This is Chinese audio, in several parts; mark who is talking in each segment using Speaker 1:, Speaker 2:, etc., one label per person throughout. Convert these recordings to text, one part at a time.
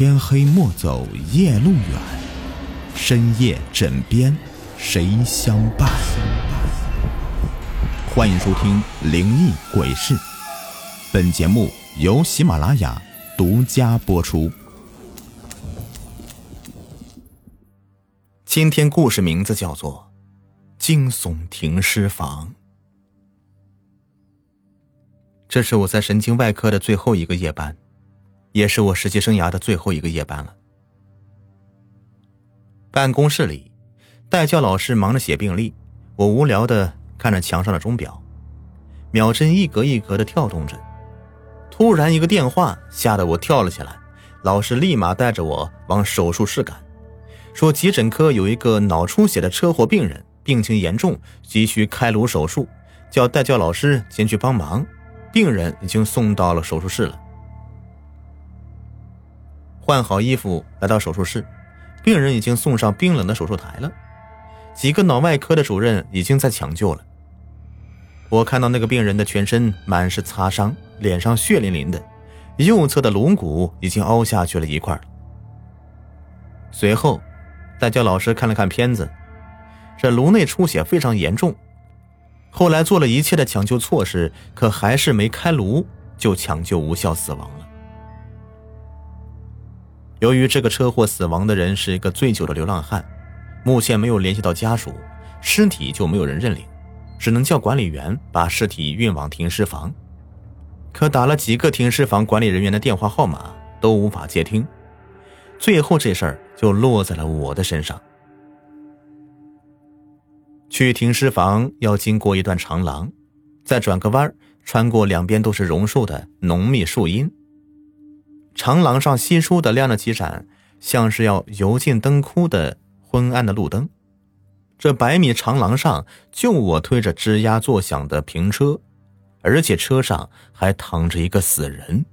Speaker 1: 天黑莫走夜路远，深夜枕边谁相伴？欢迎收听《灵异鬼事》，本节目由喜马拉雅独家播出。今天故事名字叫做《惊悚停尸房》。这是我在神经外科的最后一个夜班。也是我实习生涯的最后一个夜班了。办公室里，代教老师忙着写病历，我无聊的看着墙上的钟表，秒针一格一格的跳动着。突然，一个电话吓得我跳了起来，老师立马带着我往手术室赶，说急诊科有一个脑出血的车祸病人，病情严重，急需开颅手术，叫代教老师前去帮忙。病人已经送到了手术室了。换好衣服，来到手术室，病人已经送上冰冷的手术台了。几个脑外科的主任已经在抢救了。我看到那个病人的全身满是擦伤，脸上血淋淋的，右侧的颅骨已经凹下去了一块。随后，代教老师看了看片子，这颅内出血非常严重。后来做了一切的抢救措施，可还是没开颅，就抢救无效死亡了。由于这个车祸死亡的人是一个醉酒的流浪汉，目前没有联系到家属，尸体就没有人认领，只能叫管理员把尸体运往停尸房。可打了几个停尸房管理人员的电话号码都无法接听，最后这事儿就落在了我的身上。去停尸房要经过一段长廊，再转个弯穿过两边都是榕树的浓密树荫。长廊上稀疏的亮了几盏，像是要油尽灯枯的昏暗的路灯。这百米长廊上，就我推着吱呀作响的平车，而且车上还躺着一个死人。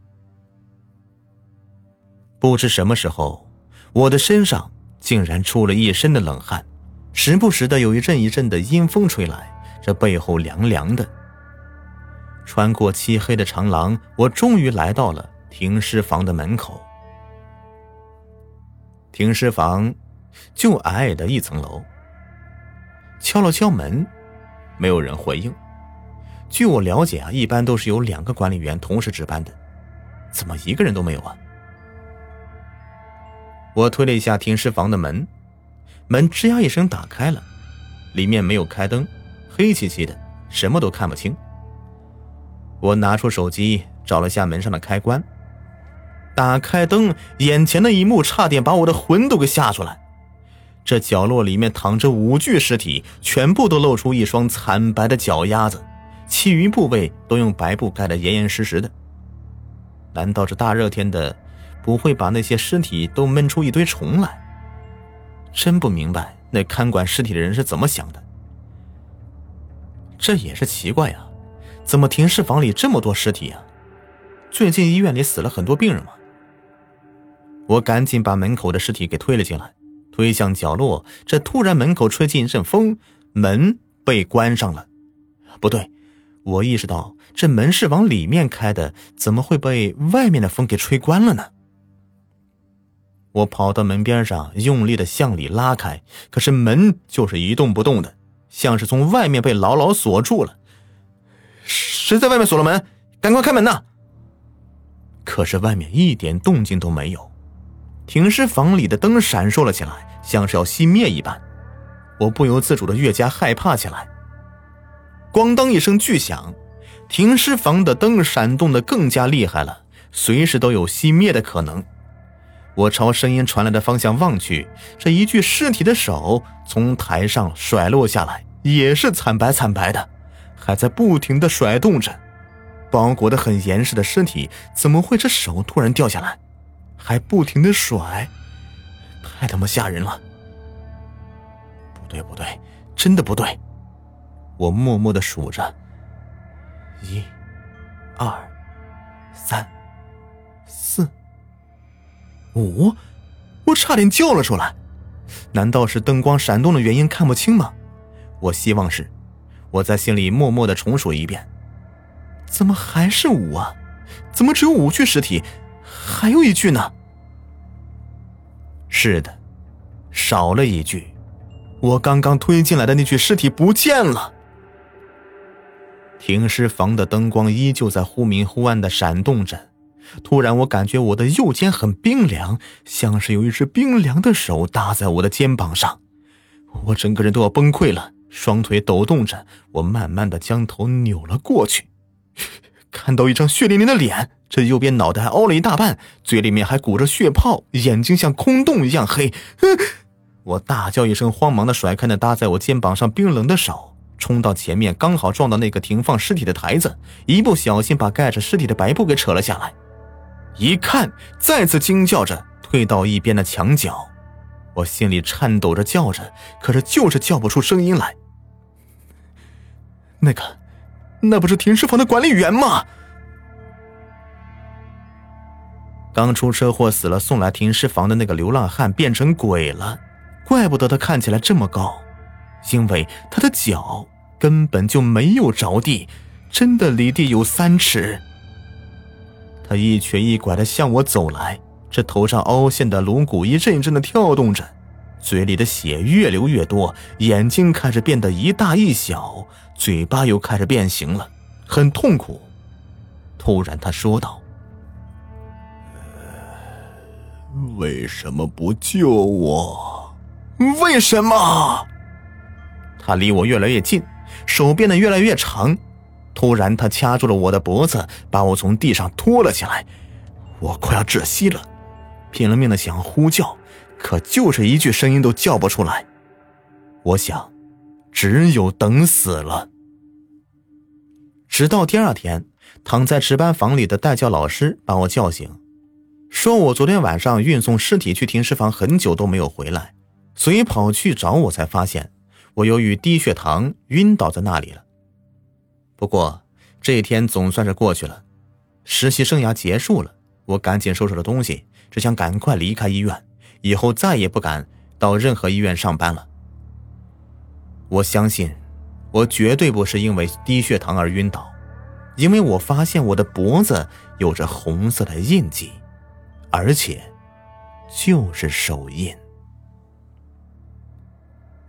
Speaker 1: 不知什么时候，我的身上竟然出了一身的冷汗，时不时的有一阵一阵的阴风吹来，这背后凉凉的。穿过漆黑的长廊，我终于来到了。停尸房的门口，停尸房就矮矮的一层楼。敲了敲门，没有人回应。据我了解啊，一般都是有两个管理员同时值班的，怎么一个人都没有啊？我推了一下停尸房的门，门吱呀一声打开了，里面没有开灯，黑漆漆的，什么都看不清。我拿出手机找了下门上的开关。打开灯，眼前的一幕差点把我的魂都给吓出来。这角落里面躺着五具尸体，全部都露出一双惨白的脚丫子，其余部位都用白布盖得严严实实的。难道这大热天的，不会把那些尸体都闷出一堆虫来？真不明白那看管尸体的人是怎么想的。这也是奇怪呀，怎么停尸房里这么多尸体呀？最近医院里死了很多病人吗？我赶紧把门口的尸体给推了进来，推向角落。这突然门口吹进一阵风，门被关上了。不对，我意识到这门是往里面开的，怎么会被外面的风给吹关了呢？我跑到门边上，用力的向里拉开，可是门就是一动不动的，像是从外面被牢牢锁住了。谁在外面锁了门？赶快开门呐！可是外面一点动静都没有。停尸房里的灯闪烁了起来，像是要熄灭一般，我不由自主的越加害怕起来。咣当一声巨响，停尸房的灯闪动的更加厉害了，随时都有熄灭的可能。我朝声音传来的方向望去，这一具尸体的手从台上甩落下来，也是惨白惨白的，还在不停的甩动着。包裹的很严实的尸体，怎么会这手突然掉下来？还不停的甩，太他妈吓人了！不对不对，真的不对！我默默的数着，一、二、三、四、五，我差点叫了出来。难道是灯光闪动的原因看不清吗？我希望是。我在心里默默的重数一遍，怎么还是五啊？怎么只有五具尸体？还有一具呢？是的，少了一具，我刚刚推进来的那具尸体不见了。停尸房的灯光依旧在忽明忽暗的闪动着。突然，我感觉我的右肩很冰凉，像是有一只冰凉的手搭在我的肩膀上。我整个人都要崩溃了，双腿抖动着。我慢慢的将头扭了过去，看到一张血淋淋的脸，这右边脑袋还凹了一大半，嘴里面还鼓着血泡，眼睛像空洞一样黑。我大叫一声，慌忙的甩开那搭在我肩膀上冰冷的手。冲到前面，刚好撞到那个停放尸体的台子，一不小心把盖着尸体的白布给扯了下来。一看，再次惊叫着退到一边的墙角，我心里颤抖着叫着，可是就是叫不出声音来。那个，那不是停尸房的管理员吗？刚出车祸死了，送来停尸房的那个流浪汉变成鬼了，怪不得他看起来这么高。因为他的脚根本就没有着地，真的离地有三尺。他一瘸一拐的向我走来，这头上凹陷的颅骨一阵一阵的跳动着，嘴里的血越流越多，眼睛开始变得一大一小，嘴巴又开始变形了，很痛苦。突然，他说道：“
Speaker 2: 为什么不救我？
Speaker 1: 为什么？”他离我越来越近，手变得越来越长。突然，他掐住了我的脖子，把我从地上拖了起来。我快要窒息了，拼了命的想呼叫，可就是一句声音都叫不出来。我想，只有等死了。直到第二天，躺在值班房里的代教老师把我叫醒，说我昨天晚上运送尸体去停尸房很久都没有回来，所以跑去找我，才发现。我由于低血糖晕倒在那里了。不过这一天总算是过去了，实习生涯结束了，我赶紧收拾了东西，只想赶快离开医院，以后再也不敢到任何医院上班了。我相信，我绝对不是因为低血糖而晕倒，因为我发现我的脖子有着红色的印记，而且就是手印。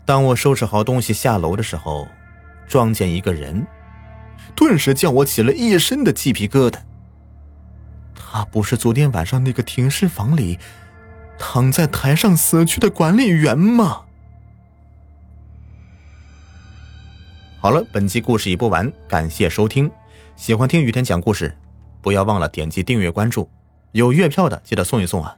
Speaker 1: 当我收拾好东西下楼的时候，撞见一个人，顿时叫我起了一身的鸡皮疙瘩。他不是昨天晚上那个停尸房里躺在台上死去的管理员吗？好了，本期故事已播完，感谢收听。喜欢听雨天讲故事，不要忘了点击订阅关注。有月票的记得送一送啊！